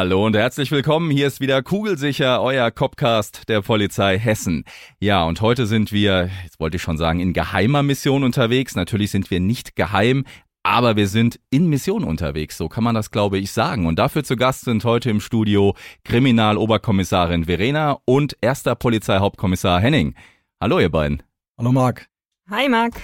Hallo und herzlich willkommen. Hier ist wieder Kugelsicher, euer Copcast der Polizei Hessen. Ja, und heute sind wir, jetzt wollte ich schon sagen, in geheimer Mission unterwegs. Natürlich sind wir nicht geheim, aber wir sind in Mission unterwegs, so kann man das, glaube ich, sagen. Und dafür zu Gast sind heute im Studio Kriminaloberkommissarin Verena und erster Polizeihauptkommissar Henning. Hallo, ihr beiden. Hallo, Marc. Hi, Marc.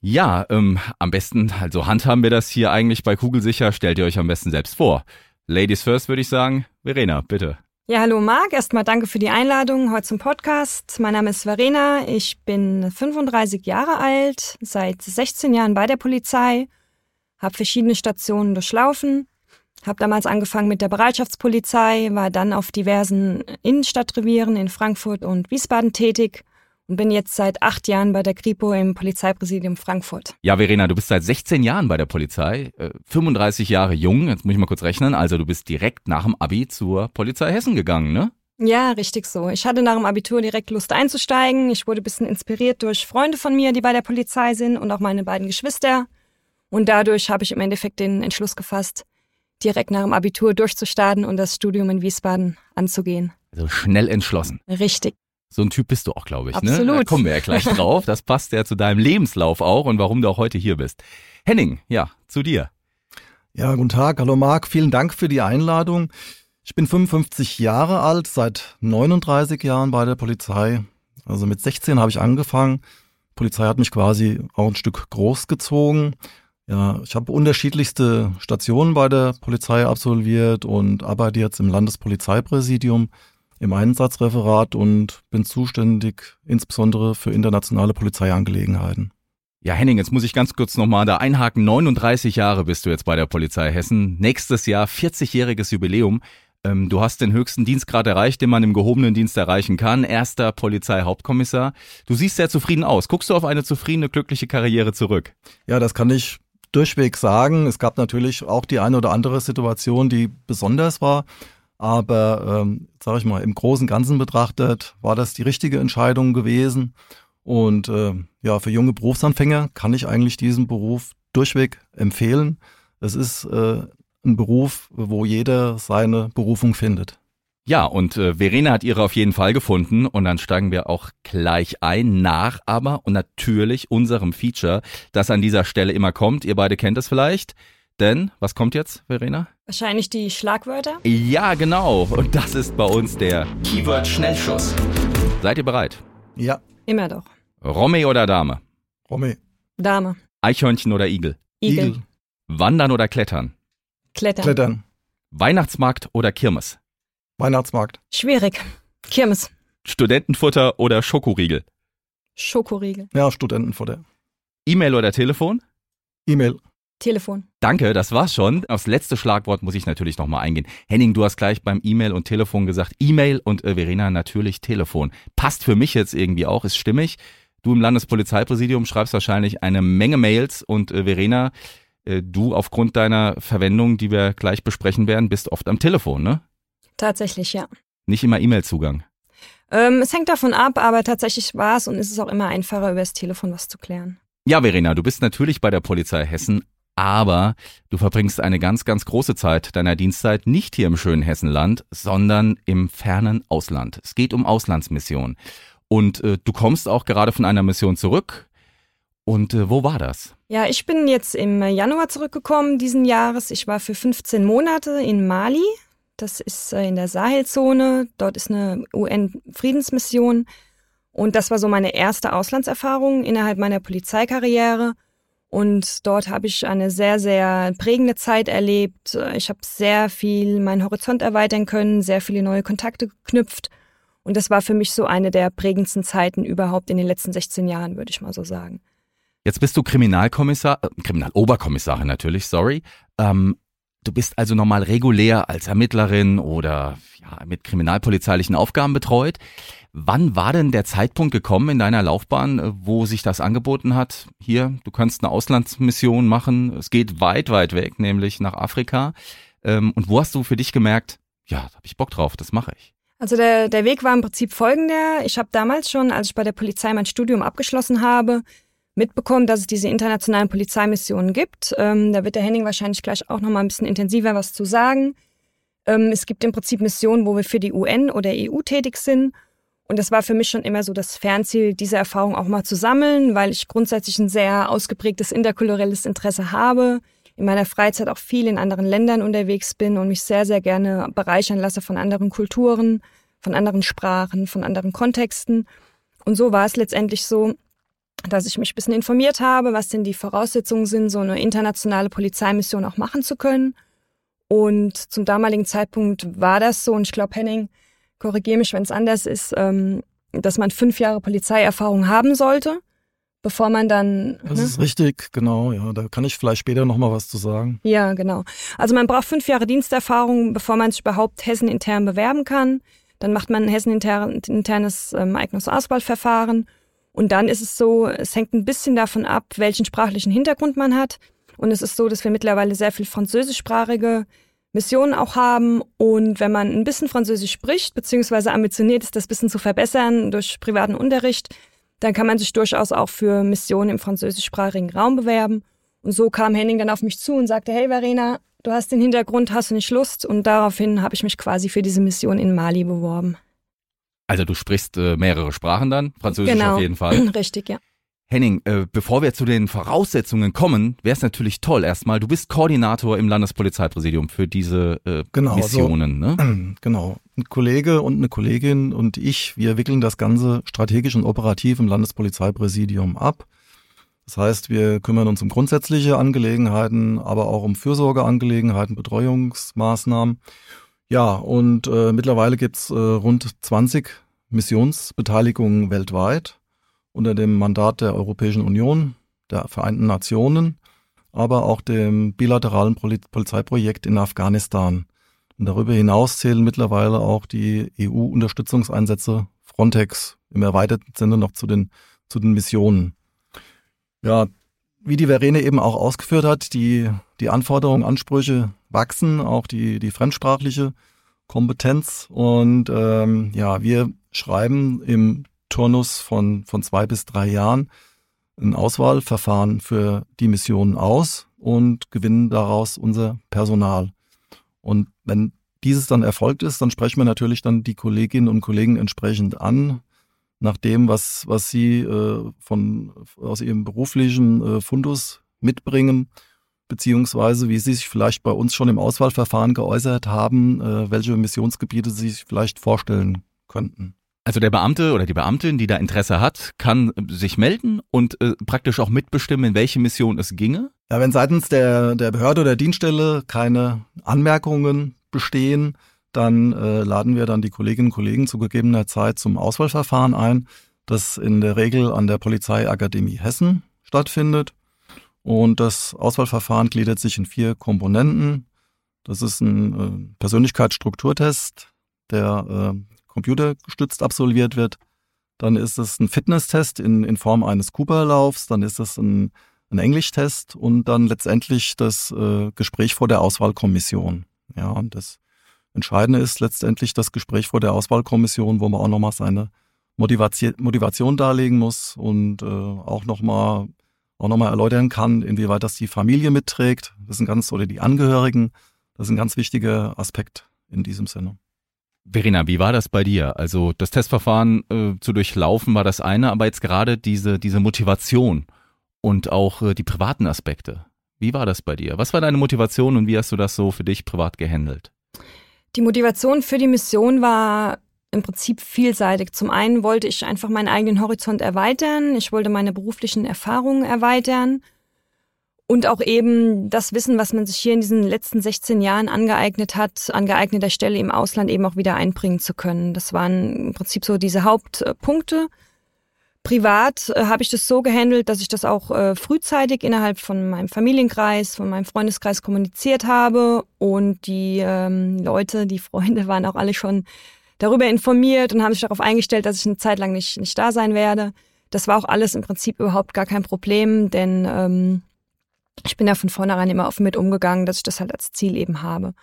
Ja, ähm, am besten, also handhaben wir das hier eigentlich bei Kugelsicher. Stellt ihr euch am besten selbst vor. Ladies first, würde ich sagen. Verena, bitte. Ja, hallo Marc. Erstmal danke für die Einladung heute zum Podcast. Mein Name ist Verena. Ich bin 35 Jahre alt, seit 16 Jahren bei der Polizei, habe verschiedene Stationen durchlaufen, habe damals angefangen mit der Bereitschaftspolizei, war dann auf diversen Innenstadtrevieren in Frankfurt und Wiesbaden tätig und bin jetzt seit acht Jahren bei der Kripo im Polizeipräsidium Frankfurt. Ja, Verena, du bist seit 16 Jahren bei der Polizei, äh, 35 Jahre jung, jetzt muss ich mal kurz rechnen, also du bist direkt nach dem Abi zur Polizei Hessen gegangen, ne? Ja, richtig so. Ich hatte nach dem Abitur direkt Lust einzusteigen. Ich wurde ein bisschen inspiriert durch Freunde von mir, die bei der Polizei sind und auch meine beiden Geschwister. Und dadurch habe ich im Endeffekt den Entschluss gefasst, direkt nach dem Abitur durchzustarten und das Studium in Wiesbaden anzugehen. Also schnell entschlossen. Richtig. So ein Typ bist du auch, glaube ich. Absolut. Ne? Da kommen wir ja gleich drauf. Das passt ja zu deinem Lebenslauf auch und warum du auch heute hier bist. Henning, ja, zu dir. Ja, guten Tag. Hallo Marc. Vielen Dank für die Einladung. Ich bin 55 Jahre alt, seit 39 Jahren bei der Polizei. Also mit 16 habe ich angefangen. Die Polizei hat mich quasi auch ein Stück großgezogen. Ja, ich habe unterschiedlichste Stationen bei der Polizei absolviert und arbeite jetzt im Landespolizeipräsidium im Einsatzreferat und bin zuständig insbesondere für internationale Polizeiangelegenheiten. Ja, Henning, jetzt muss ich ganz kurz nochmal da einhaken. 39 Jahre bist du jetzt bei der Polizei Hessen. Nächstes Jahr 40-jähriges Jubiläum. Ähm, du hast den höchsten Dienstgrad erreicht, den man im gehobenen Dienst erreichen kann. Erster Polizeihauptkommissar. Du siehst sehr zufrieden aus. Guckst du auf eine zufriedene, glückliche Karriere zurück? Ja, das kann ich durchweg sagen. Es gab natürlich auch die eine oder andere Situation, die besonders war. Aber ähm, sage ich mal, im Großen und Ganzen betrachtet war das die richtige Entscheidung gewesen. Und äh, ja, für junge Berufsanfänger kann ich eigentlich diesen Beruf durchweg empfehlen. Es ist äh, ein Beruf, wo jeder seine Berufung findet. Ja, und äh, Verena hat ihre auf jeden Fall gefunden und dann steigen wir auch gleich ein nach aber und natürlich unserem Feature, das an dieser Stelle immer kommt. Ihr beide kennt es vielleicht. Denn, was kommt jetzt, Verena? Wahrscheinlich die Schlagwörter. Ja, genau. Und das ist bei uns der Keyword Schnellschuss. Seid ihr bereit? Ja. Immer doch. Romme oder Dame? Romme. Dame. Eichhörnchen oder Igel? Igel. Igel. Wandern oder Klettern? Klettern. Klettern. Weihnachtsmarkt oder Kirmes? Weihnachtsmarkt. Schwierig. Kirmes. Studentenfutter oder Schokoriegel? Schokoriegel. Ja, Studentenfutter. E-Mail oder Telefon? E-Mail. Telefon. Danke, das war's schon. Aufs letzte Schlagwort muss ich natürlich nochmal eingehen. Henning, du hast gleich beim E-Mail und Telefon gesagt, E-Mail und äh, Verena natürlich Telefon. Passt für mich jetzt irgendwie auch, ist stimmig. Du im Landespolizeipräsidium schreibst wahrscheinlich eine Menge Mails und äh, Verena, äh, du aufgrund deiner Verwendung, die wir gleich besprechen werden, bist oft am Telefon, ne? Tatsächlich, ja. Nicht immer E-Mail-Zugang. Ähm, es hängt davon ab, aber tatsächlich war es und ist es auch immer einfacher, über das Telefon was zu klären. Ja, Verena, du bist natürlich bei der Polizei Hessen, aber du verbringst eine ganz, ganz große Zeit deiner Dienstzeit nicht hier im schönen Hessenland, sondern im fernen Ausland. Es geht um Auslandsmissionen. Und äh, du kommst auch gerade von einer Mission zurück. Und äh, wo war das? Ja, ich bin jetzt im Januar zurückgekommen diesen Jahres. Ich war für 15 Monate in Mali. Das ist äh, in der Sahelzone. Dort ist eine UN-Friedensmission. Und das war so meine erste Auslandserfahrung innerhalb meiner Polizeikarriere. Und dort habe ich eine sehr, sehr prägende Zeit erlebt. Ich habe sehr viel meinen Horizont erweitern können, sehr viele neue Kontakte geknüpft. Und das war für mich so eine der prägendsten Zeiten überhaupt in den letzten 16 Jahren, würde ich mal so sagen. Jetzt bist du Kriminalkommissar, äh, Kriminaloberkommissarin natürlich, sorry. Ähm, du bist also normal regulär als Ermittlerin oder ja, mit kriminalpolizeilichen Aufgaben betreut. Wann war denn der Zeitpunkt gekommen in deiner Laufbahn, äh, wo sich das angeboten hat? Hier, du kannst eine Auslandsmission machen. Es geht weit, weit weg, nämlich nach Afrika. Ähm, und wo hast du für dich gemerkt, ja, da habe ich Bock drauf, das mache ich? Also der, der Weg war im Prinzip folgender. Ich habe damals schon, als ich bei der Polizei mein Studium abgeschlossen habe, mitbekommen, dass es diese internationalen Polizeimissionen gibt. Ähm, da wird der Henning wahrscheinlich gleich auch noch mal ein bisschen intensiver was zu sagen. Ähm, es gibt im Prinzip Missionen, wo wir für die UN oder EU tätig sind. Und das war für mich schon immer so das Fernziel, diese Erfahrung auch mal zu sammeln, weil ich grundsätzlich ein sehr ausgeprägtes interkulturelles Interesse habe, in meiner Freizeit auch viel in anderen Ländern unterwegs bin und mich sehr, sehr gerne bereichern lasse von anderen Kulturen, von anderen Sprachen, von anderen Kontexten. Und so war es letztendlich so, dass ich mich ein bisschen informiert habe, was denn die Voraussetzungen sind, so eine internationale Polizeimission auch machen zu können. Und zum damaligen Zeitpunkt war das so, und ich glaube, Henning, korrigiere mich, wenn es anders ist, ähm, dass man fünf Jahre Polizeierfahrung haben sollte, bevor man dann. Das ne? ist richtig, genau, ja. Da kann ich vielleicht später nochmal was zu sagen. Ja, genau. Also man braucht fünf Jahre Diensterfahrung, bevor man sich überhaupt hessenintern bewerben kann. Dann macht man ein hesseninternes ähm, Eignungsauswahlverfahren. Und dann ist es so, es hängt ein bisschen davon ab, welchen sprachlichen Hintergrund man hat. Und es ist so, dass wir mittlerweile sehr viel französischsprachige Missionen auch haben. Und wenn man ein bisschen Französisch spricht, beziehungsweise ambitioniert ist, das bisschen zu verbessern durch privaten Unterricht, dann kann man sich durchaus auch für Missionen im französischsprachigen Raum bewerben. Und so kam Henning dann auf mich zu und sagte, hey Verena, du hast den Hintergrund, hast du nicht Lust? Und daraufhin habe ich mich quasi für diese Mission in Mali beworben. Also du sprichst äh, mehrere Sprachen dann, Französisch genau. auf jeden Fall. Richtig, ja. Henning, äh, bevor wir zu den Voraussetzungen kommen, wäre es natürlich toll erstmal, du bist Koordinator im Landespolizeipräsidium für diese äh, genau, Missionen. So, ne? Genau, ein Kollege und eine Kollegin und ich, wir wickeln das Ganze strategisch und operativ im Landespolizeipräsidium ab. Das heißt, wir kümmern uns um grundsätzliche Angelegenheiten, aber auch um Fürsorgeangelegenheiten, Betreuungsmaßnahmen. Ja, und äh, mittlerweile gibt's äh, rund 20 Missionsbeteiligungen weltweit unter dem Mandat der Europäischen Union, der Vereinten Nationen, aber auch dem bilateralen Polizeiprojekt in Afghanistan. Und darüber hinaus zählen mittlerweile auch die EU-Unterstützungseinsätze Frontex im erweiterten Sinne noch zu den, zu den Missionen. Ja, wie die Verene eben auch ausgeführt hat, die, die Anforderungen, Ansprüche wachsen, auch die, die fremdsprachliche Kompetenz. Und ähm, ja, wir schreiben im Turnus von, von zwei bis drei Jahren ein Auswahlverfahren für die Missionen aus und gewinnen daraus unser Personal. Und wenn dieses dann erfolgt ist, dann sprechen wir natürlich dann die Kolleginnen und Kollegen entsprechend an, nach dem, was, was sie äh, von, aus ihrem beruflichen äh, Fundus mitbringen, beziehungsweise wie sie sich vielleicht bei uns schon im Auswahlverfahren geäußert haben, äh, welche Missionsgebiete sie sich vielleicht vorstellen könnten. Also der Beamte oder die Beamtin, die da Interesse hat, kann sich melden und äh, praktisch auch mitbestimmen, in welche Mission es ginge? Ja, wenn seitens der, der Behörde oder Dienststelle keine Anmerkungen bestehen, dann äh, laden wir dann die Kolleginnen und Kollegen zu gegebener Zeit zum Auswahlverfahren ein, das in der Regel an der Polizeiakademie Hessen stattfindet. Und das Auswahlverfahren gliedert sich in vier Komponenten. Das ist ein äh, Persönlichkeitsstrukturtest, der äh, computergestützt absolviert wird. Dann ist es ein Fitnesstest in, in Form eines Cooper-Laufs, dann ist es ein, ein Englischtest und dann letztendlich das äh, Gespräch vor der Auswahlkommission. Ja, und das Entscheidende ist letztendlich das Gespräch vor der Auswahlkommission, wo man auch nochmal seine Motivation, Motivation darlegen muss und äh, auch nochmal auch noch erläutern kann, inwieweit das die Familie mitträgt. Das sind ganz, oder die Angehörigen. Das ist ein ganz wichtiger Aspekt in diesem Sinne. Verena, wie war das bei dir? Also das Testverfahren äh, zu durchlaufen war das eine, aber jetzt gerade diese, diese Motivation und auch äh, die privaten Aspekte. Wie war das bei dir? Was war deine Motivation und wie hast du das so für dich privat gehandelt? Die Motivation für die Mission war im Prinzip vielseitig. Zum einen wollte ich einfach meinen eigenen Horizont erweitern. Ich wollte meine beruflichen Erfahrungen erweitern und auch eben das Wissen, was man sich hier in diesen letzten 16 Jahren angeeignet hat, an geeigneter Stelle im Ausland eben auch wieder einbringen zu können. Das waren im Prinzip so diese Hauptpunkte. Privat äh, habe ich das so gehandelt, dass ich das auch äh, frühzeitig innerhalb von meinem Familienkreis, von meinem Freundeskreis kommuniziert habe und die ähm, Leute, die Freunde waren auch alle schon darüber informiert und haben sich darauf eingestellt, dass ich eine Zeit lang nicht, nicht da sein werde. Das war auch alles im Prinzip überhaupt gar kein Problem, denn ähm, ich bin ja von vornherein immer offen mit umgegangen, dass ich das halt als Ziel eben habe.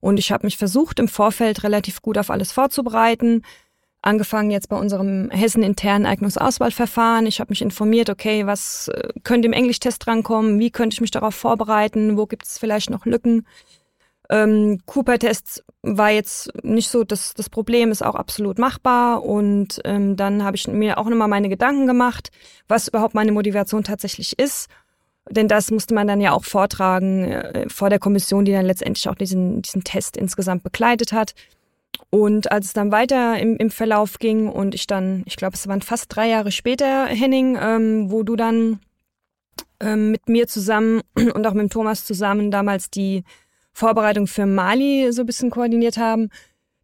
Und ich habe mich versucht, im Vorfeld relativ gut auf alles vorzubereiten. Angefangen jetzt bei unserem Hessen-internen Eignungsauswahlverfahren. Ich habe mich informiert, okay, was äh, könnte im Englischtest drankommen? Wie könnte ich mich darauf vorbereiten? Wo gibt es vielleicht noch Lücken? Ähm, Cooper-Test war jetzt nicht so das, das Problem, ist auch absolut machbar. Und ähm, dann habe ich mir auch nochmal meine Gedanken gemacht, was überhaupt meine Motivation tatsächlich ist. Denn das musste man dann ja auch vortragen äh, vor der Kommission, die dann letztendlich auch diesen, diesen Test insgesamt begleitet hat. Und als es dann weiter im, im Verlauf ging und ich dann, ich glaube, es waren fast drei Jahre später, Henning, ähm, wo du dann ähm, mit mir zusammen und auch mit Thomas zusammen damals die Vorbereitung für Mali so ein bisschen koordiniert haben,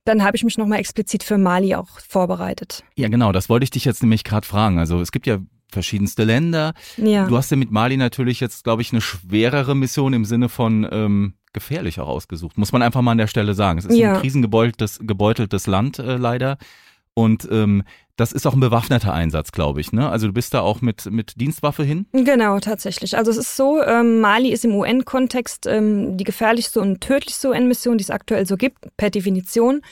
dann habe ich mich nochmal explizit für Mali auch vorbereitet. Ja, genau, das wollte ich dich jetzt nämlich gerade fragen. Also es gibt ja verschiedenste Länder. Ja. Du hast ja mit Mali natürlich jetzt, glaube ich, eine schwerere Mission im Sinne von ähm, gefährlich auch ausgesucht. Muss man einfach mal an der Stelle sagen. Es ist ja. ein krisengebeuteltes gebeuteltes Land äh, leider. Und ähm, das ist auch ein bewaffneter Einsatz, glaube ich. Ne? Also du bist da auch mit, mit Dienstwaffe hin? Genau, tatsächlich. Also es ist so, ähm, Mali ist im UN-Kontext ähm, die gefährlichste und tödlichste UN-Mission, die es aktuell so gibt, per Definition.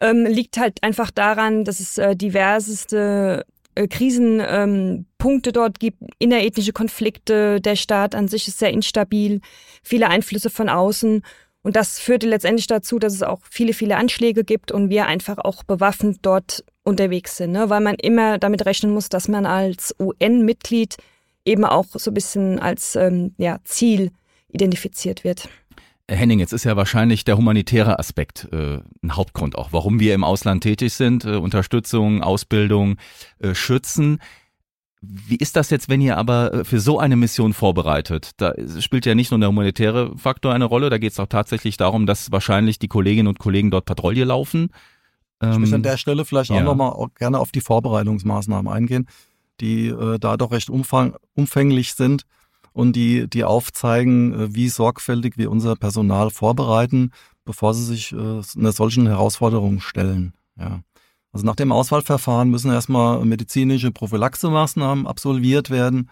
Ähm, liegt halt einfach daran, dass es äh, diverseste äh, Krisenpunkte ähm, dort gibt, innerethnische Konflikte, der Staat an sich ist sehr instabil, viele Einflüsse von außen. Und das führte letztendlich dazu, dass es auch viele, viele Anschläge gibt und wir einfach auch bewaffnet dort unterwegs sind, ne? weil man immer damit rechnen muss, dass man als UN-Mitglied eben auch so ein bisschen als ähm, ja, Ziel identifiziert wird. Henning, jetzt ist ja wahrscheinlich der humanitäre Aspekt äh, ein Hauptgrund auch, warum wir im Ausland tätig sind, äh, Unterstützung, Ausbildung, äh, Schützen. Wie ist das jetzt, wenn ihr aber äh, für so eine Mission vorbereitet? Da spielt ja nicht nur der humanitäre Faktor eine Rolle, da geht es auch tatsächlich darum, dass wahrscheinlich die Kolleginnen und Kollegen dort Patrouille laufen. Ich möchte an ähm, der Stelle vielleicht ja. auch nochmal gerne auf die Vorbereitungsmaßnahmen eingehen, die äh, da doch recht umfang, umfänglich sind und die, die aufzeigen, äh, wie sorgfältig wir unser Personal vorbereiten, bevor sie sich äh, einer solchen Herausforderung stellen. Ja. Also nach dem Auswahlverfahren müssen erstmal medizinische Prophylaxemaßnahmen absolviert werden,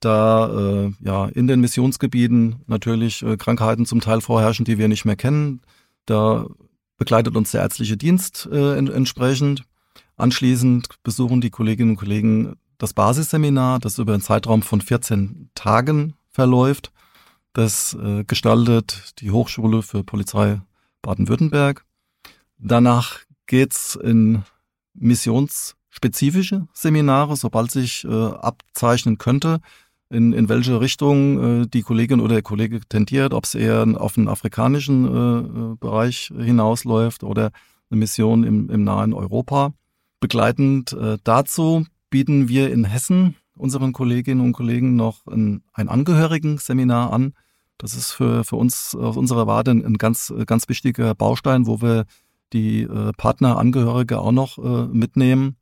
da äh, ja in den Missionsgebieten natürlich äh, Krankheiten zum Teil vorherrschen, die wir nicht mehr kennen. Da begleitet uns der ärztliche Dienst äh, entsprechend. Anschließend besuchen die Kolleginnen und Kollegen das Basisseminar, das über einen Zeitraum von 14 Tagen verläuft. Das äh, gestaltet die Hochschule für Polizei Baden-Württemberg. Danach geht's in missionsspezifische Seminare, sobald sich äh, abzeichnen könnte, in, in welche Richtung äh, die Kollegin oder der Kollege tendiert, ob es eher auf den afrikanischen äh, Bereich hinausläuft oder eine Mission im, im nahen Europa. Begleitend äh, dazu bieten wir in Hessen unseren Kolleginnen und Kollegen noch ein, ein Angehörigen-Seminar an. Das ist für, für uns aus unserer Warte ein ganz, ganz wichtiger Baustein, wo wir die äh, Partner, auch noch äh, mitnehmen.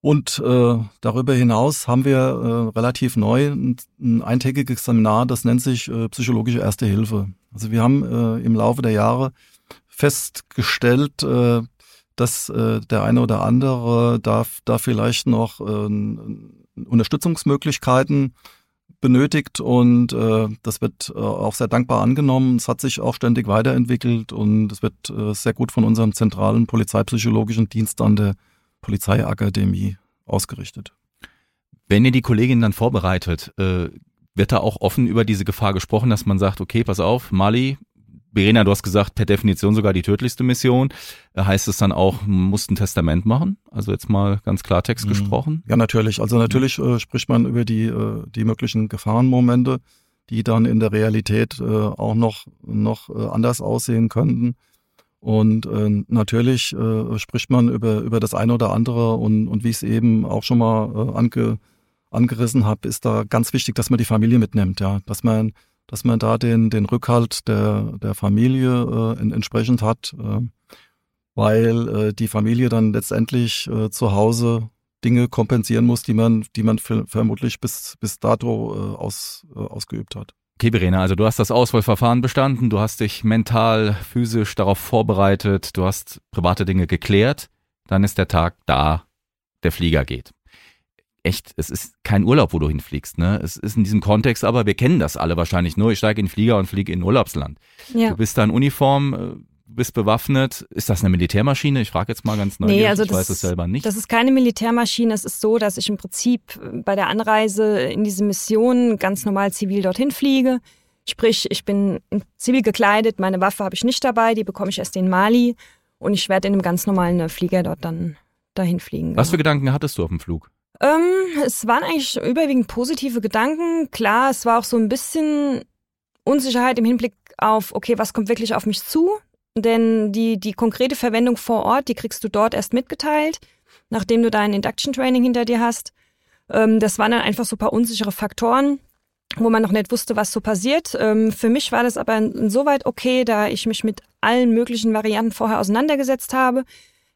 Und äh, darüber hinaus haben wir äh, relativ neu ein, ein eintägiges Seminar, das nennt sich äh, psychologische Erste Hilfe. Also wir haben äh, im Laufe der Jahre festgestellt, dass äh, der eine oder andere da, da vielleicht noch äh, Unterstützungsmöglichkeiten benötigt und äh, das wird äh, auch sehr dankbar angenommen. Es hat sich auch ständig weiterentwickelt und es wird äh, sehr gut von unserem zentralen polizeipsychologischen Dienst an der Polizeiakademie ausgerichtet. Wenn ihr die Kollegin dann vorbereitet, äh, wird da auch offen über diese Gefahr gesprochen, dass man sagt, okay, pass auf, Mali, Verena, du hast gesagt, per Definition sogar die tödlichste Mission. Äh, heißt es dann auch, man muss ein Testament machen? Also jetzt mal ganz Klartext mhm. gesprochen. Ja, natürlich. Also natürlich äh, spricht man über die, äh, die möglichen Gefahrenmomente, die dann in der Realität äh, auch noch, noch äh, anders aussehen könnten. Und äh, natürlich äh, spricht man über, über das eine oder andere und, und wie ich es eben auch schon mal äh, ange, angerissen habe, ist da ganz wichtig, dass man die Familie mitnimmt, ja, dass man dass man da den, den Rückhalt der, der Familie äh, entsprechend hat, äh, weil äh, die Familie dann letztendlich äh, zu Hause Dinge kompensieren muss, die man, die man vermutlich bis, bis dato äh, aus, äh, ausgeübt hat. Okay, Verena, also du hast das Auswahlverfahren bestanden, du hast dich mental, physisch darauf vorbereitet, du hast private Dinge geklärt, dann ist der Tag da, der Flieger geht. Echt, es ist kein Urlaub, wo du hinfliegst, ne? Es ist in diesem Kontext, aber wir kennen das alle wahrscheinlich nur. Ich steige in den Flieger und fliege in ein Urlaubsland. Ja. Du bist da in Uniform, äh, bist bewaffnet. Ist das eine Militärmaschine? Ich frage jetzt mal ganz neu. Nee, also ich weiß es selber nicht. Das ist keine Militärmaschine. Es ist so, dass ich im Prinzip bei der Anreise in diese Mission ganz normal zivil dorthin fliege. Sprich, ich bin zivil gekleidet, meine Waffe habe ich nicht dabei, die bekomme ich erst in Mali und ich werde in einem ganz normalen Flieger dort dann dahin fliegen. Was für genau. Gedanken hattest du auf dem Flug? Ähm, es waren eigentlich überwiegend positive Gedanken. Klar, es war auch so ein bisschen Unsicherheit im Hinblick auf, okay, was kommt wirklich auf mich zu? Denn die, die konkrete Verwendung vor Ort, die kriegst du dort erst mitgeteilt, nachdem du dein Induction Training hinter dir hast. Ähm, das waren dann einfach so ein paar unsichere Faktoren, wo man noch nicht wusste, was so passiert. Ähm, für mich war das aber insoweit okay, da ich mich mit allen möglichen Varianten vorher auseinandergesetzt habe.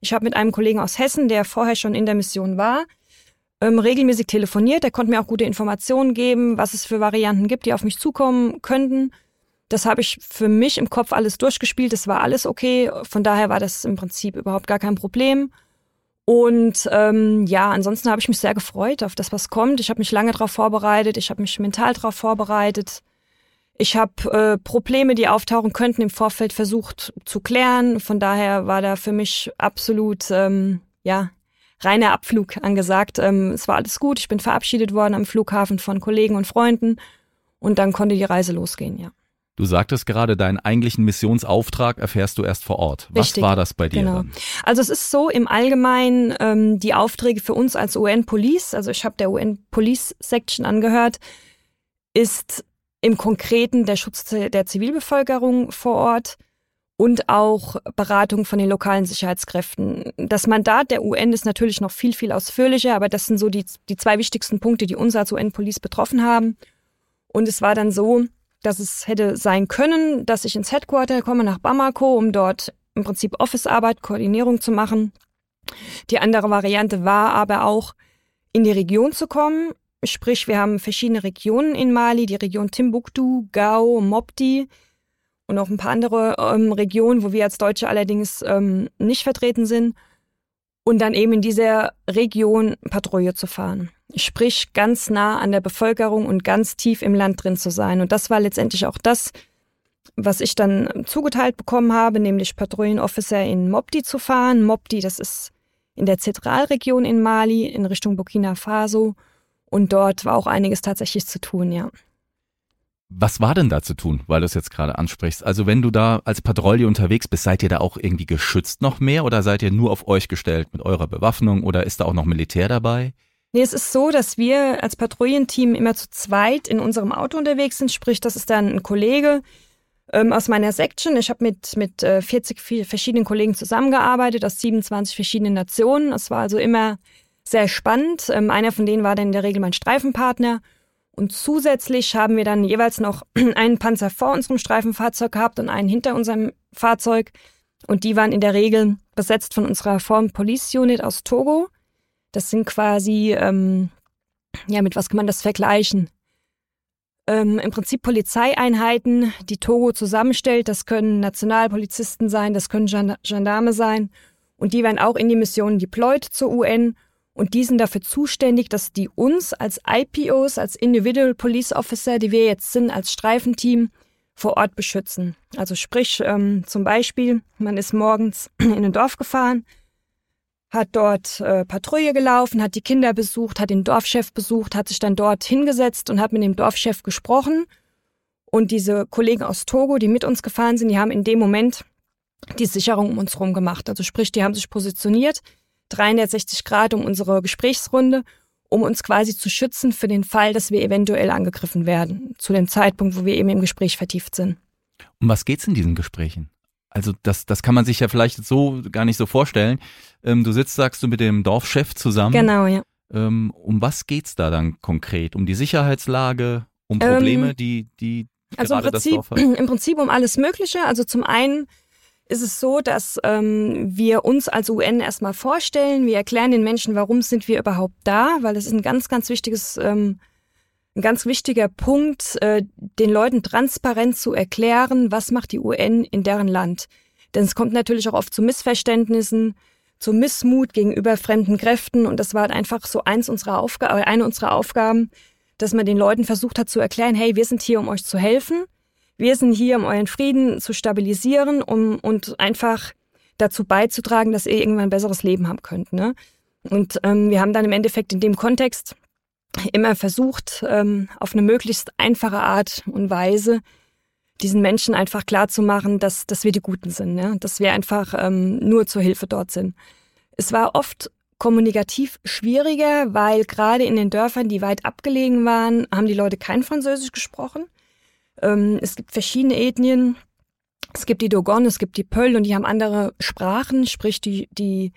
Ich habe mit einem Kollegen aus Hessen, der vorher schon in der Mission war, ähm, regelmäßig telefoniert. Der konnte mir auch gute Informationen geben, was es für Varianten gibt, die auf mich zukommen könnten. Das habe ich für mich im Kopf alles durchgespielt. Das war alles okay. Von daher war das im Prinzip überhaupt gar kein Problem. Und ähm, ja, ansonsten habe ich mich sehr gefreut auf das, was kommt. Ich habe mich lange darauf vorbereitet. Ich habe mich mental darauf vorbereitet. Ich habe äh, Probleme, die auftauchen könnten, im Vorfeld versucht zu klären. Von daher war da für mich absolut ähm, ja reiner Abflug angesagt. Ähm, es war alles gut. Ich bin verabschiedet worden am Flughafen von Kollegen und Freunden und dann konnte die Reise losgehen. Ja. Du sagtest gerade, deinen eigentlichen Missionsauftrag erfährst du erst vor Ort. Was Richtig, war das bei dir genau. dann? Also es ist so im Allgemeinen ähm, die Aufträge für uns als UN Police, also ich habe der UN Police Section angehört, ist im Konkreten der Schutz der Zivilbevölkerung vor Ort und auch Beratung von den lokalen Sicherheitskräften. Das Mandat der UN ist natürlich noch viel, viel ausführlicher, aber das sind so die, die zwei wichtigsten Punkte, die uns als UN Police betroffen haben. Und es war dann so, dass es hätte sein können, dass ich ins Headquarter komme nach Bamako, um dort im Prinzip Officearbeit, Koordinierung zu machen. Die andere Variante war aber auch, in die Region zu kommen. Sprich, wir haben verschiedene Regionen in Mali, die Region Timbuktu, Gao, Mopti und auch ein paar andere ähm, Regionen, wo wir als Deutsche allerdings ähm, nicht vertreten sind. Und dann eben in dieser Region Patrouille zu fahren sprich ganz nah an der Bevölkerung und ganz tief im Land drin zu sein. Und das war letztendlich auch das, was ich dann zugeteilt bekommen habe, nämlich Patrouillenofficer in Mopti zu fahren. Mopti, das ist in der Zentralregion in Mali in Richtung Burkina Faso. Und dort war auch einiges tatsächlich zu tun, ja. Was war denn da zu tun, weil du es jetzt gerade ansprichst? Also wenn du da als Patrouille unterwegs bist, seid ihr da auch irgendwie geschützt noch mehr oder seid ihr nur auf euch gestellt mit eurer Bewaffnung oder ist da auch noch Militär dabei? Nee, es ist so, dass wir als Patrouillenteam immer zu zweit in unserem Auto unterwegs sind. Sprich, das ist dann ein Kollege ähm, aus meiner Section. Ich habe mit, mit äh, 40 verschiedenen Kollegen zusammengearbeitet aus 27 verschiedenen Nationen. Es war also immer sehr spannend. Ähm, einer von denen war dann in der Regel mein Streifenpartner. Und zusätzlich haben wir dann jeweils noch einen Panzer vor unserem Streifenfahrzeug gehabt und einen hinter unserem Fahrzeug. Und die waren in der Regel besetzt von unserer Form Police Unit aus Togo. Das sind quasi, ähm, ja, mit was kann man das vergleichen? Ähm, Im Prinzip Polizeieinheiten, die Togo zusammenstellt. Das können Nationalpolizisten sein, das können Gendarme sein. Und die werden auch in die Mission deployed zur UN. Und die sind dafür zuständig, dass die uns als IPOs, als Individual Police Officer, die wir jetzt sind, als Streifenteam, vor Ort beschützen. Also sprich, ähm, zum Beispiel, man ist morgens in ein Dorf gefahren, hat dort äh, Patrouille gelaufen, hat die Kinder besucht, hat den Dorfchef besucht, hat sich dann dort hingesetzt und hat mit dem Dorfchef gesprochen. Und diese Kollegen aus Togo, die mit uns gefahren sind, die haben in dem Moment die Sicherung um uns herum gemacht. Also sprich, die haben sich positioniert, 360 Grad um unsere Gesprächsrunde, um uns quasi zu schützen für den Fall, dass wir eventuell angegriffen werden, zu dem Zeitpunkt, wo wir eben im Gespräch vertieft sind. Um was geht's in diesen Gesprächen? Also das, das kann man sich ja vielleicht so gar nicht so vorstellen. Ähm, du sitzt, sagst du, mit dem Dorfchef zusammen. Genau, ja. Ähm, um was geht's da dann konkret? Um die Sicherheitslage, um Probleme, ähm, die, die also gerade im Prinzip, das Dorf hat? Im Prinzip um alles Mögliche. Also zum einen ist es so, dass ähm, wir uns als UN erstmal vorstellen. Wir erklären den Menschen, warum sind wir überhaupt da, weil das ist ein ganz, ganz wichtiges, ähm, ein ganz wichtiger Punkt, äh, den Leuten transparent zu erklären, was macht die UN in deren Land. Denn es kommt natürlich auch oft zu Missverständnissen, zu Missmut gegenüber fremden Kräften und das war halt einfach so eins unserer Aufgaben, eine unserer Aufgaben, dass man den Leuten versucht hat zu erklären, hey, wir sind hier, um euch zu helfen wir sind hier, um euren Frieden zu stabilisieren um, und einfach dazu beizutragen, dass ihr irgendwann ein besseres Leben haben könnt. Ne? Und ähm, wir haben dann im Endeffekt in dem Kontext immer versucht, ähm, auf eine möglichst einfache Art und Weise diesen Menschen einfach klarzumachen, dass, dass wir die Guten sind, ne? dass wir einfach ähm, nur zur Hilfe dort sind. Es war oft kommunikativ schwieriger, weil gerade in den Dörfern, die weit abgelegen waren, haben die Leute kein Französisch gesprochen. Ähm, es gibt verschiedene Ethnien. Es gibt die Dogon, es gibt die Pöll und die haben andere Sprachen, sprich die, die,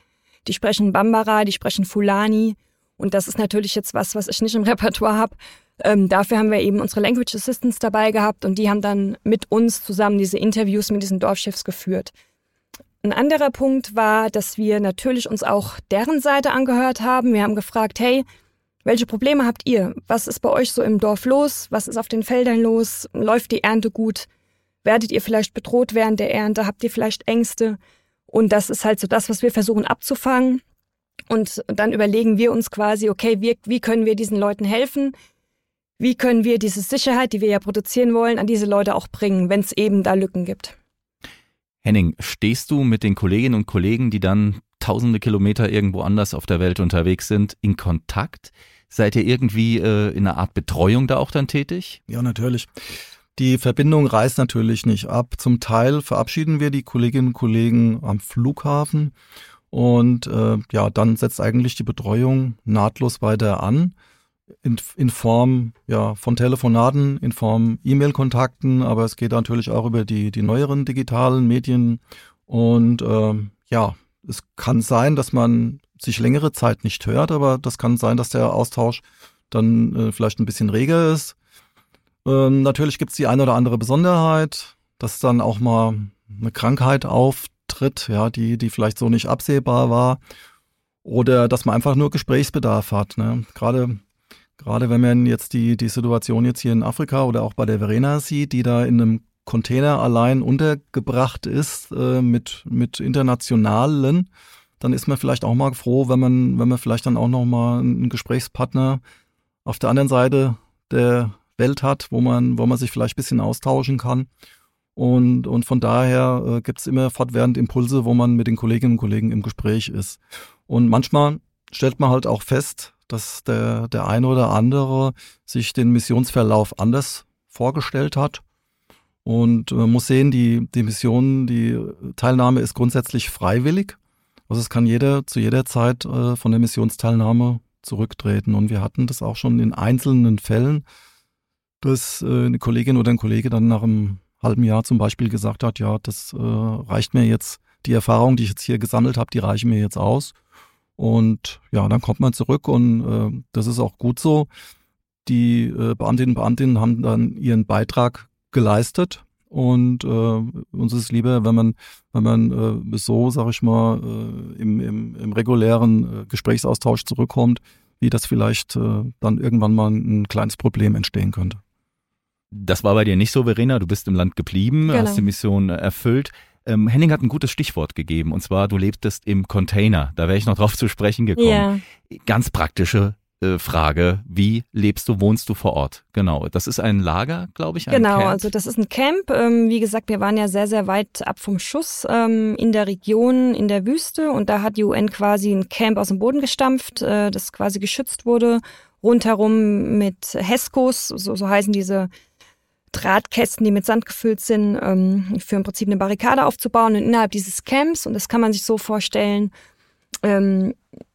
die sprechen Bambara, die sprechen Fulani. Und das ist natürlich jetzt was, was ich nicht im Repertoire habe. Ähm, dafür haben wir eben unsere Language Assistants dabei gehabt und die haben dann mit uns zusammen diese Interviews mit diesen Dorfchefs geführt. Ein anderer Punkt war, dass wir natürlich uns auch deren Seite angehört haben. Wir haben gefragt, hey, welche Probleme habt ihr? Was ist bei euch so im Dorf los? Was ist auf den Feldern los? Läuft die Ernte gut? Werdet ihr vielleicht bedroht während der Ernte? Habt ihr vielleicht Ängste? Und das ist halt so das, was wir versuchen abzufangen. Und dann überlegen wir uns quasi, okay, wie, wie können wir diesen Leuten helfen? Wie können wir diese Sicherheit, die wir ja produzieren wollen, an diese Leute auch bringen, wenn es eben da Lücken gibt? Henning, stehst du mit den Kolleginnen und Kollegen, die dann tausende Kilometer irgendwo anders auf der Welt unterwegs sind, in Kontakt? Seid ihr irgendwie äh, in einer Art Betreuung da auch dann tätig? Ja, natürlich. Die Verbindung reißt natürlich nicht ab. Zum Teil verabschieden wir die Kolleginnen und Kollegen am Flughafen und äh, ja, dann setzt eigentlich die Betreuung nahtlos weiter an. In, in Form ja, von Telefonaten, in Form E-Mail-Kontakten, aber es geht natürlich auch über die, die neueren digitalen Medien. Und äh, ja, es kann sein, dass man sich längere Zeit nicht hört, aber das kann sein, dass der Austausch dann äh, vielleicht ein bisschen reger ist. Ähm, natürlich gibt es die eine oder andere Besonderheit, dass dann auch mal eine Krankheit auftritt, ja, die, die vielleicht so nicht absehbar war. Oder dass man einfach nur Gesprächsbedarf hat. Ne? Gerade, gerade wenn man jetzt die, die Situation jetzt hier in Afrika oder auch bei der Verena sieht, die da in einem Container allein untergebracht ist äh, mit, mit internationalen, dann ist man vielleicht auch mal froh, wenn man, wenn man vielleicht dann auch noch mal einen Gesprächspartner auf der anderen Seite der Welt hat, wo man, wo man sich vielleicht ein bisschen austauschen kann. Und, und von daher äh, gibt es immer fortwährend Impulse, wo man mit den Kolleginnen und Kollegen im Gespräch ist. Und manchmal stellt man halt auch fest, dass der, der eine oder andere sich den Missionsverlauf anders vorgestellt hat und man muss sehen, die, die Mission, die Teilnahme ist grundsätzlich freiwillig. Also es kann jeder zu jeder Zeit äh, von der Missionsteilnahme zurücktreten. Und wir hatten das auch schon in einzelnen Fällen, dass äh, eine Kollegin oder ein Kollege dann nach einem halben Jahr zum Beispiel gesagt hat, ja, das äh, reicht mir jetzt, die Erfahrung, die ich jetzt hier gesammelt habe, die reichen mir jetzt aus. Und ja, dann kommt man zurück und äh, das ist auch gut so. Die äh, Beamtinnen und Beamtinnen haben dann ihren Beitrag geleistet. Und äh, uns ist lieber, wenn man, wenn man äh, so, sag ich mal, äh, im, im, im regulären äh, Gesprächsaustausch zurückkommt, wie das vielleicht äh, dann irgendwann mal ein kleines Problem entstehen könnte. Das war bei dir nicht so, Verena. Du bist im Land geblieben, genau. hast die Mission erfüllt. Ähm, Henning hat ein gutes Stichwort gegeben, und zwar, du lebtest im Container. Da wäre ich noch drauf zu sprechen gekommen. Yeah. Ganz praktische äh, Frage, wie lebst du, wohnst du vor Ort? Genau, das ist ein Lager, glaube ich. genau, Camp. also das ist ein Camp. Ähm, wie gesagt, wir waren ja sehr, sehr weit ab vom Schuss ähm, in der Region, in der Wüste und da hat die UN quasi ein Camp aus dem Boden gestampft, äh, das quasi geschützt wurde, rundherum mit Heskos, so, so heißen diese Drahtkästen, die mit Sand gefüllt sind, ähm, für im Prinzip eine Barrikade aufzubauen und innerhalb dieses Camps, und das kann man sich so vorstellen,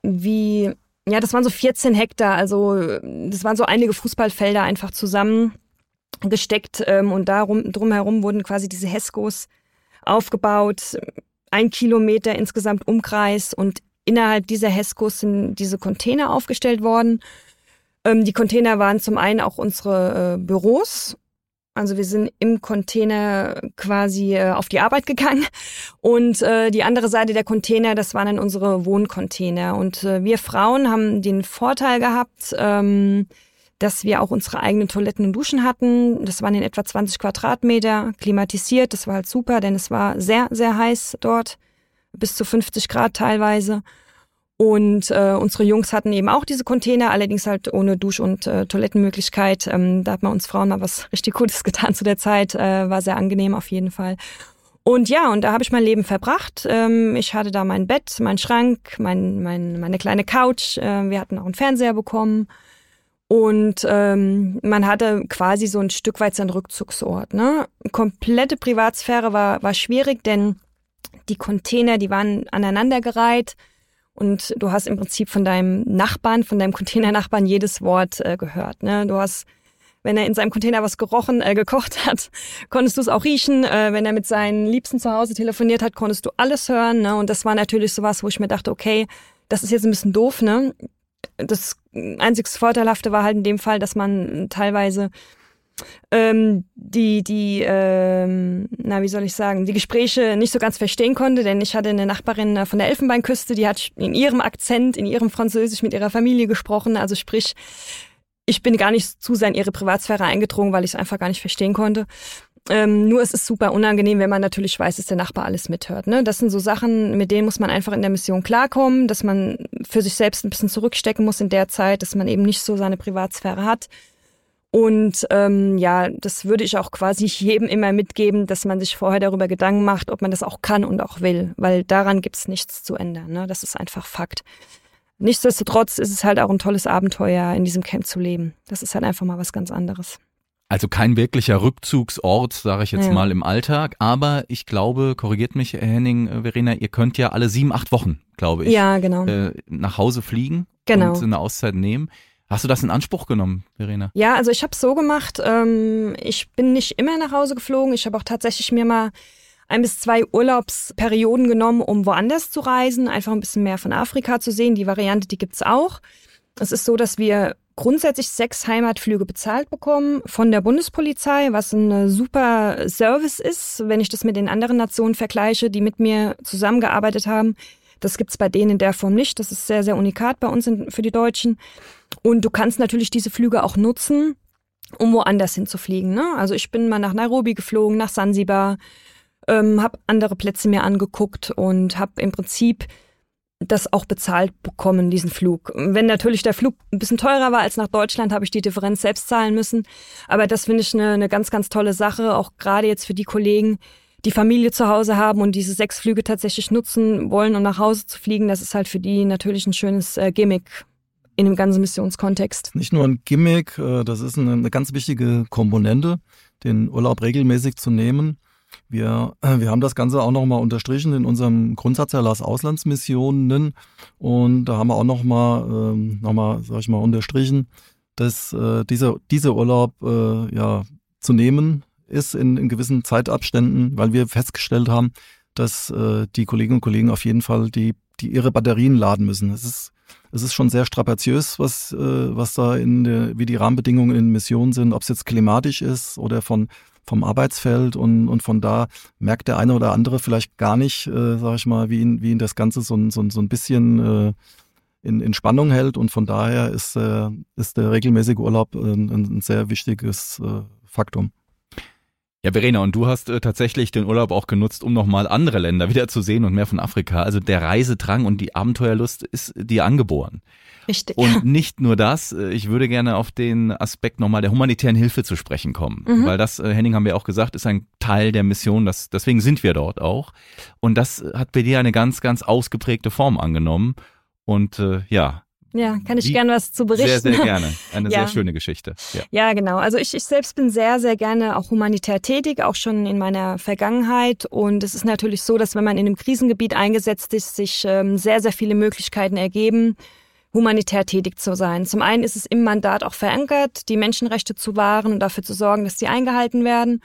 wie ja, das waren so 14 Hektar, also das waren so einige Fußballfelder einfach zusammengesteckt ähm, und darum drumherum wurden quasi diese Heskos aufgebaut, ein Kilometer insgesamt Umkreis und innerhalb dieser Heskos sind diese Container aufgestellt worden. Ähm, die Container waren zum einen auch unsere äh, Büros Also wir sind im Container quasi äh, auf die Arbeit gegangen und äh, die andere Seite der Container, das waren dann unsere Wohncontainer. Und äh, wir Frauen haben den Vorteil gehabt, ähm, dass wir auch unsere eigenen Toiletten und Duschen hatten. Das waren in etwa 20 Quadratmeter, klimatisiert. Das war halt super, denn es war sehr, sehr heiß dort, bis zu 50 Grad teilweise. Und äh, unsere Jungs hatten eben auch diese Container, allerdings halt ohne Dusch- und äh, Toilettenmöglichkeit. Ähm, da hat man uns Frauen mal was richtig Gutes getan zu der Zeit. Äh, war sehr angenehm auf jeden Fall. Und ja, und da habe ich mein Leben verbracht. Ähm, ich hatte da mein Bett, mein Schrank, mein, mein, meine kleine Couch. Äh, wir hatten auch einen Fernseher bekommen. Und ähm, man hatte quasi so ein Stück weit seinen Rückzugsort. Ne? Komplette Privatsphäre war, war schwierig, denn die Container, die waren aneinandergereiht und du hast im Prinzip von deinem Nachbarn, von deinem Containernachbarn jedes Wort äh, gehört. Ne? Du hast, wenn er in seinem Container was gerochen, äh, gekocht hat, konntest du es auch riechen. Äh, wenn er mit seinen Liebsten zu Hause telefoniert hat, konntest du alles hören. Ne? Und das war natürlich sowas, wo ich mir dachte, okay, das ist jetzt ein bisschen doof. Ne? Das einzig Vorteilhafte war halt in dem Fall, dass man teilweise ähm, die, die, ähm, na, wie soll ich sagen, die Gespräche nicht so ganz verstehen konnte, denn ich hatte eine Nachbarin äh, von der Elfenbeinküste, die hat in ihrem Akzent, in ihrem Französisch mit ihrer Familie gesprochen, also sprich, ich bin gar nicht zu sehr in ihre Privatsphäre eingedrungen, weil ich es einfach gar nicht verstehen konnte. Ähm, nur es ist super unangenehm, wenn man natürlich weiß, dass der Nachbar alles mithört. Ne? Das sind so Sachen, mit denen muss man einfach in der Mission klarkommen, dass man für sich selbst ein bisschen zurückstecken muss in der Zeit, dass man eben nicht so seine Privatsphäre hat. Und ähm, ja, das würde ich auch quasi jedem immer mitgeben, dass man sich vorher darüber Gedanken macht, ob man das auch kann und auch will, weil daran gibt's nichts zu ändern. Ne? Das ist einfach Fakt. Nichtsdestotrotz ist es halt auch ein tolles Abenteuer, in diesem Camp zu leben. Das ist halt einfach mal was ganz anderes. Also kein wirklicher Rückzugsort, sage ich jetzt ja. mal im Alltag, aber ich glaube, korrigiert mich Herr Henning, äh, Verena, ihr könnt ja alle sieben, acht Wochen, glaube ich, ja, genau. äh, nach Hause fliegen genau. und eine Auszeit nehmen. Hast du das in Anspruch genommen, Verena? Ja, also ich habe es so gemacht. Ähm, ich bin nicht immer nach Hause geflogen. Ich habe auch tatsächlich mir mal ein bis zwei Urlaubsperioden genommen, um woanders zu reisen, einfach ein bisschen mehr von Afrika zu sehen. Die Variante, die gibt's auch. Es ist so, dass wir grundsätzlich sechs Heimatflüge bezahlt bekommen von der Bundespolizei, was ein super Service ist, wenn ich das mit den anderen Nationen vergleiche, die mit mir zusammengearbeitet haben. Das gibt's bei denen in der Form nicht. Das ist sehr, sehr unikat bei uns für die Deutschen. Und du kannst natürlich diese Flüge auch nutzen, um woanders hinzufliegen. Ne? Also ich bin mal nach Nairobi geflogen, nach Sansibar, ähm, habe andere Plätze mir angeguckt und habe im Prinzip das auch bezahlt bekommen, diesen Flug. Wenn natürlich der Flug ein bisschen teurer war als nach Deutschland, habe ich die Differenz selbst zahlen müssen. Aber das finde ich eine, eine ganz, ganz tolle Sache, auch gerade jetzt für die Kollegen, die Familie zu Hause haben und diese sechs Flüge tatsächlich nutzen wollen, um nach Hause zu fliegen. Das ist halt für die natürlich ein schönes äh, Gimmick in dem ganzen Missionskontext. Nicht nur ein Gimmick, äh, das ist eine, eine ganz wichtige Komponente, den Urlaub regelmäßig zu nehmen. Wir, äh, wir haben das Ganze auch nochmal unterstrichen in unserem Grundsatzerlass Auslandsmissionen und da haben wir auch nochmal, ähm, noch mal, sag ich mal, unterstrichen, dass äh, dieser, dieser Urlaub äh, ja zu nehmen ist in, in gewissen Zeitabständen, weil wir festgestellt haben, dass äh, die Kolleginnen und Kollegen auf jeden Fall die, die ihre Batterien laden müssen. Es ist es ist schon sehr strapaziös, was, äh, was da in der, wie die Rahmenbedingungen in Missionen sind, ob es jetzt klimatisch ist oder von, vom Arbeitsfeld und, und von da merkt der eine oder andere vielleicht gar nicht, äh, sag ich mal, wie ihn, wie ihn das Ganze so, so, so ein bisschen äh, in, in Spannung hält und von daher ist, äh, ist der regelmäßige Urlaub ein, ein sehr wichtiges äh, Faktum. Ja, Verena, und du hast äh, tatsächlich den Urlaub auch genutzt, um nochmal andere Länder wieder zu sehen und mehr von Afrika. Also der Reisedrang und die Abenteuerlust ist dir angeboren. Richtig. Und nicht nur das, äh, ich würde gerne auf den Aspekt nochmal der humanitären Hilfe zu sprechen kommen. Mhm. Weil das, äh, Henning haben wir auch gesagt, ist ein Teil der Mission. Das, deswegen sind wir dort auch. Und das hat bei dir eine ganz, ganz ausgeprägte Form angenommen. Und äh, ja, ja, kann ich gerne was zu berichten. Sehr, sehr gerne. Eine ja. sehr schöne Geschichte. Ja. ja, genau. Also ich, ich selbst bin sehr, sehr gerne auch humanitär tätig, auch schon in meiner Vergangenheit. Und es ist natürlich so, dass wenn man in einem Krisengebiet eingesetzt ist, sich ähm, sehr, sehr viele Möglichkeiten ergeben, humanitär tätig zu sein. Zum einen ist es im Mandat auch verankert, die Menschenrechte zu wahren und dafür zu sorgen, dass sie eingehalten werden.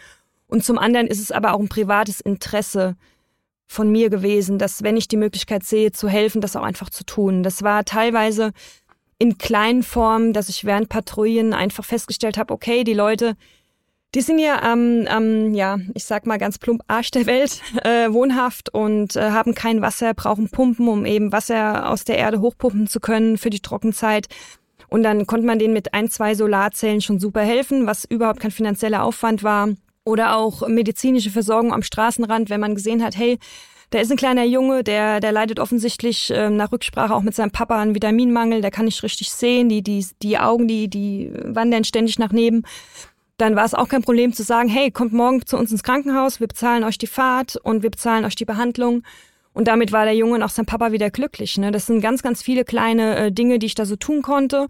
Und zum anderen ist es aber auch ein privates Interesse, von mir gewesen, dass wenn ich die Möglichkeit sehe, zu helfen, das auch einfach zu tun. Das war teilweise in kleinen Formen, dass ich während Patrouillen einfach festgestellt habe, okay, die Leute, Die sind ja am, ähm, ja, ich sag mal ganz plump Arsch der Welt äh, wohnhaft und äh, haben kein Wasser, brauchen Pumpen, um eben Wasser aus der Erde hochpumpen zu können für die Trockenzeit. Und dann konnte man denen mit ein, zwei Solarzellen schon super helfen, was überhaupt kein finanzieller Aufwand war. Oder auch medizinische Versorgung am Straßenrand, wenn man gesehen hat, hey, da ist ein kleiner Junge, der, der leidet offensichtlich ähm, nach Rücksprache auch mit seinem Papa an Vitaminmangel, der kann nicht richtig sehen, die, die, die Augen, die, die wandern ständig nach neben dann war es auch kein Problem zu sagen, hey, kommt morgen zu uns ins Krankenhaus, wir bezahlen euch die Fahrt und wir bezahlen euch die Behandlung. Und damit war der Junge und auch sein Papa wieder glücklich. Ne? Das sind ganz, ganz viele kleine äh, Dinge, die ich da so tun konnte.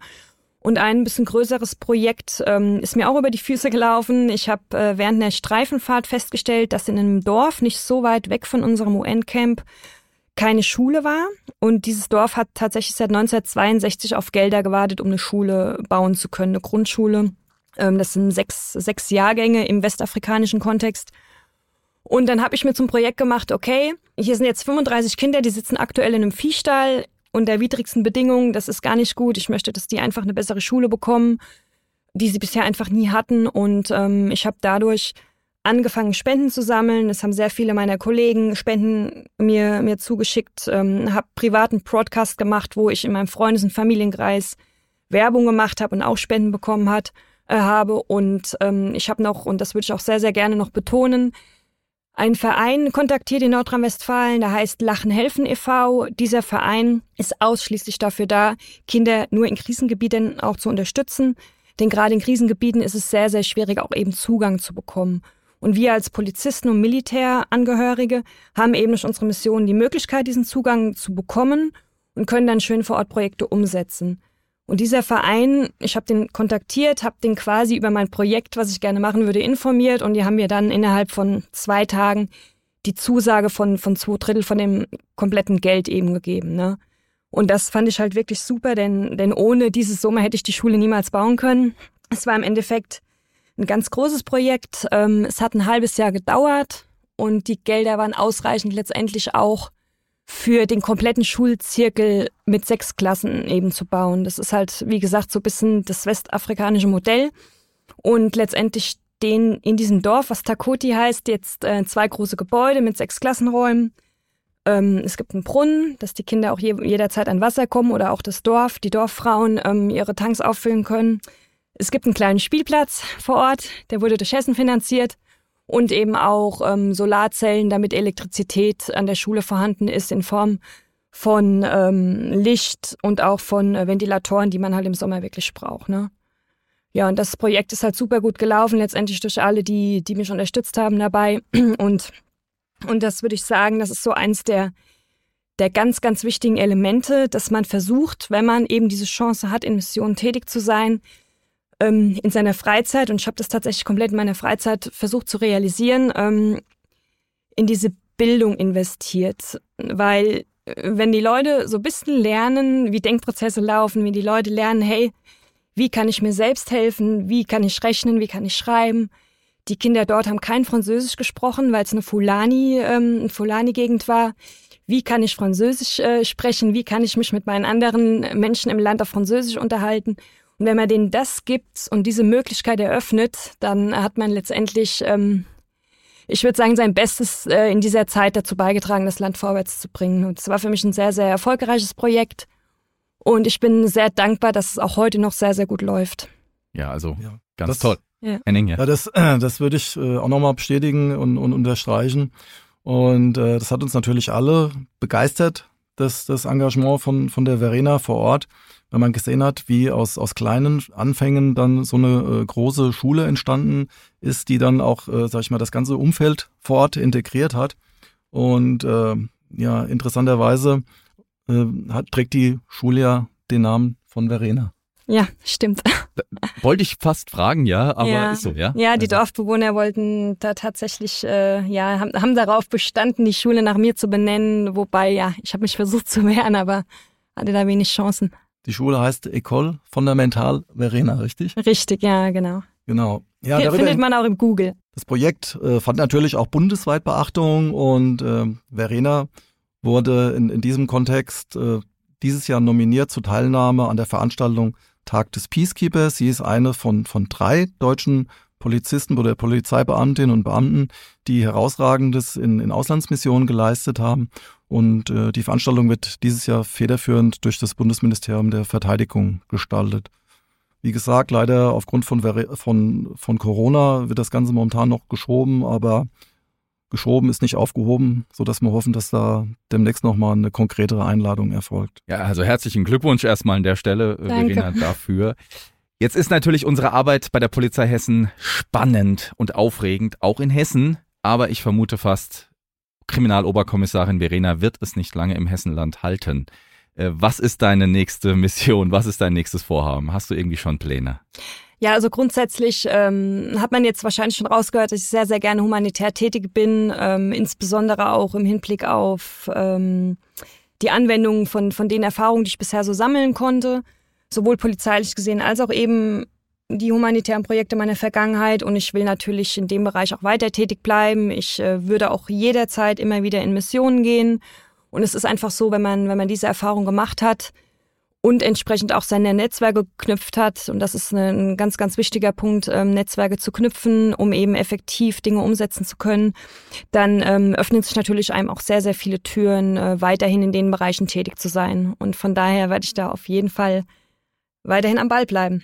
Und ein bisschen größeres Projekt ähm, ist mir auch über die Füße gelaufen. Ich habe äh, während der Streifenfahrt festgestellt, dass in einem Dorf nicht so weit weg von unserem UN-Camp keine Schule war. Und dieses Dorf hat tatsächlich seit 1962 auf Gelder gewartet, um eine Schule bauen zu können, eine Grundschule. Ähm, das sind sechs, sechs Jahrgänge im westafrikanischen Kontext. Und dann habe ich mir zum Projekt gemacht, okay, hier sind jetzt 35 Kinder, die sitzen aktuell in einem Viehstall unter widrigsten Bedingungen. Das ist gar nicht gut. Ich möchte, dass die einfach eine bessere Schule bekommen, die sie bisher einfach nie hatten. Und ähm, ich habe dadurch angefangen, Spenden zu sammeln. Es haben sehr viele meiner Kollegen Spenden mir, mir zugeschickt, ähm, habe privaten Broadcast gemacht, wo ich in meinem Freundes- und Familienkreis Werbung gemacht habe und auch Spenden bekommen hat äh, habe. Und ähm, ich habe noch, und das würde ich auch sehr, sehr gerne noch betonen, einen Verein kontaktiert in Nordrhein-Westfalen, der heißt Lachen helfen e.V. Dieser Verein ist ausschließlich dafür da, Kinder nur in Krisengebieten auch zu unterstützen. Denn gerade in Krisengebieten ist es sehr, sehr schwierig, auch eben Zugang zu bekommen. Und wir als Polizisten und Militärangehörige haben eben durch unsere Mission die Möglichkeit, diesen Zugang zu bekommen und können dann schön vor Ort Projekte umsetzen. Und dieser Verein, ich habe den kontaktiert, habe den quasi über mein Projekt, was ich gerne machen würde, informiert und die haben mir dann innerhalb von zwei Tagen die Zusage von, von zwei Drittel von dem kompletten Geld eben gegeben. Ne? Und das fand ich halt wirklich super, denn, denn ohne diese Summe hätte ich die Schule niemals bauen können. Es war im Endeffekt ein ganz großes Projekt. Ähm, es hat ein halbes Jahr gedauert und die Gelder waren ausreichend letztendlich auch für den kompletten Schulzirkel mit sechs Klassen eben zu bauen. Das ist halt, wie gesagt, so ein bisschen das westafrikanische Modell. Und letztendlich stehen in diesem Dorf, was Takoti heißt, jetzt äh, zwei große Gebäude mit sechs Klassenräumen. Ähm, es gibt einen Brunnen, dass die Kinder auch je, jederzeit an Wasser kommen oder auch das Dorf, die Dorffrauen ähm, ihre Tanks auffüllen können. Es gibt einen kleinen Spielplatz vor Ort, der wurde durch Hessen finanziert und eben auch ähm, Solarzellen, damit Elektrizität an der Schule vorhanden ist in Form von ähm, Licht und auch von äh, Ventilatoren, die man halt im Sommer wirklich braucht. Ne? Ja, und das Projekt ist halt super gut gelaufen, letztendlich durch alle, die, die mich unterstützt haben dabei. Und, und das würde ich sagen, das ist so eins der, der ganz, ganz wichtigen Elemente, dass man versucht, wenn man eben diese Chance hat, in Missionen tätig zu sein, ähm, in seiner Freizeit, und ich habe das tatsächlich komplett in meiner Freizeit versucht zu realisieren, ähm, in diese Bildung investiert. Weil äh, wenn die Leute so ein bisschen lernen, wie Denkprozesse laufen, wie die Leute lernen, hey, wie kann ich mir selbst helfen, wie kann ich rechnen, wie kann ich schreiben. Die Kinder dort haben kein Französisch gesprochen, weil es eine Fulani, ähm, Fulani-Gegend war. Wie kann ich Französisch äh, sprechen? Wie kann ich mich mit meinen anderen Menschen im Land auf Französisch unterhalten? Und wenn man denen das gibt und diese Möglichkeit eröffnet, dann hat man letztendlich, ähm, ich würde sagen, sein Bestes äh, in dieser Zeit dazu beigetragen, das Land vorwärts zu bringen. Und es war für mich ein sehr, sehr erfolgreiches Projekt. Und ich bin sehr dankbar, dass es auch heute noch sehr, sehr gut läuft. Ja, also ja, ganz das, toll. Ja, ja das, äh, das würde ich äh, auch nochmal bestätigen und, und unterstreichen. Und äh, das hat uns natürlich alle begeistert, das, das Engagement von, von der Verena vor Ort wenn man gesehen hat, wie aus, aus kleinen Anfängen dann so eine äh, große Schule entstanden ist, die dann auch, äh, sag ich mal, das ganze Umfeld vor Ort integriert hat. Und äh, ja, interessanterweise äh, hat, trägt die Schule ja den Namen von Verena. Ja, stimmt. Wollte ich fast fragen, ja, aber ja. ist so, ja? Ja, die also. Dorfbewohner wollten da tatsächlich, äh, ja, haben, haben darauf bestanden, die Schule nach mir zu benennen, wobei, ja, ich habe mich versucht zu wehren, aber hatte da wenig Chancen. Die Schule heißt Ecole Fondamental Verena, richtig? Richtig, ja, genau. Genau. Ja, Hier findet man auch im Google. Das Projekt äh, fand natürlich auch bundesweit Beachtung und äh, Verena wurde in, in diesem Kontext äh, dieses Jahr nominiert zur Teilnahme an der Veranstaltung Tag des Peacekeepers. Sie ist eine von, von drei deutschen Polizisten oder Polizeibeamtinnen und Beamten, die herausragendes in, in Auslandsmissionen geleistet haben. Und äh, die Veranstaltung wird dieses Jahr federführend durch das Bundesministerium der Verteidigung gestaltet. Wie gesagt, leider aufgrund von, von, von Corona wird das Ganze momentan noch geschoben, aber geschoben ist nicht aufgehoben, so dass wir hoffen, dass da demnächst nochmal eine konkretere Einladung erfolgt. Ja, also herzlichen Glückwunsch erstmal an der Stelle, äh, Danke. Verena, dafür. Jetzt ist natürlich unsere Arbeit bei der Polizei Hessen spannend und aufregend, auch in Hessen. Aber ich vermute fast, Kriminaloberkommissarin Verena wird es nicht lange im Hessenland halten. Äh, was ist deine nächste Mission? Was ist dein nächstes Vorhaben? Hast du irgendwie schon Pläne? Ja, also grundsätzlich ähm, hat man jetzt wahrscheinlich schon rausgehört, dass ich sehr, sehr gerne humanitär tätig bin, ähm, insbesondere auch im Hinblick auf ähm, die Anwendung von, von den Erfahrungen, die ich bisher so sammeln konnte sowohl polizeilich gesehen als auch eben die humanitären Projekte meiner Vergangenheit. Und ich will natürlich in dem Bereich auch weiter tätig bleiben. Ich äh, würde auch jederzeit immer wieder in Missionen gehen. Und es ist einfach so, wenn man wenn man diese Erfahrung gemacht hat und entsprechend auch seine Netzwerke geknüpft hat und das ist ein ganz ganz wichtiger Punkt, ähm, Netzwerke zu knüpfen, um eben effektiv Dinge umsetzen zu können, dann ähm, öffnen sich natürlich einem auch sehr sehr viele Türen, äh, weiterhin in den Bereichen tätig zu sein. Und von daher werde ich da auf jeden Fall weiterhin am Ball bleiben.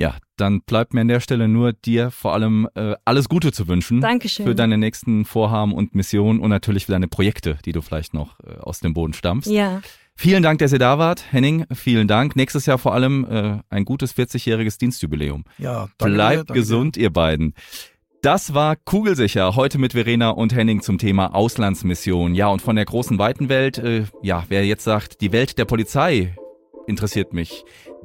Ja, dann bleibt mir an der Stelle nur dir vor allem äh, alles Gute zu wünschen. Dankeschön. Für deine nächsten Vorhaben und Missionen und natürlich für deine Projekte, die du vielleicht noch äh, aus dem Boden stammst. Ja. Vielen Dank, dass ihr da wart. Henning, vielen Dank. Nächstes Jahr vor allem äh, ein gutes 40-jähriges Dienstjubiläum. Ja, danke Bleibt dir, gesund, dir. ihr beiden. Das war Kugelsicher, heute mit Verena und Henning zum Thema Auslandsmission. Ja, und von der großen weiten Welt, äh, ja, wer jetzt sagt, die Welt der Polizei interessiert mich,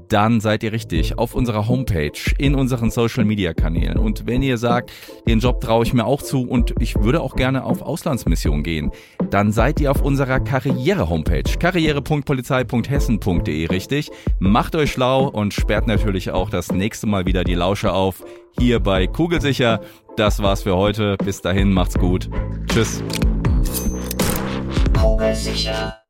dann seid ihr richtig auf unserer Homepage, in unseren Social Media Kanälen. Und wenn ihr sagt, den Job traue ich mir auch zu und ich würde auch gerne auf Auslandsmission gehen, dann seid ihr auf unserer Karriere-Homepage, karriere.polizei.hessen.de richtig. Macht euch schlau und sperrt natürlich auch das nächste Mal wieder die Lausche auf, hier bei Kugelsicher. Das war's für heute. Bis dahin, macht's gut. Tschüss. Kugelsicher.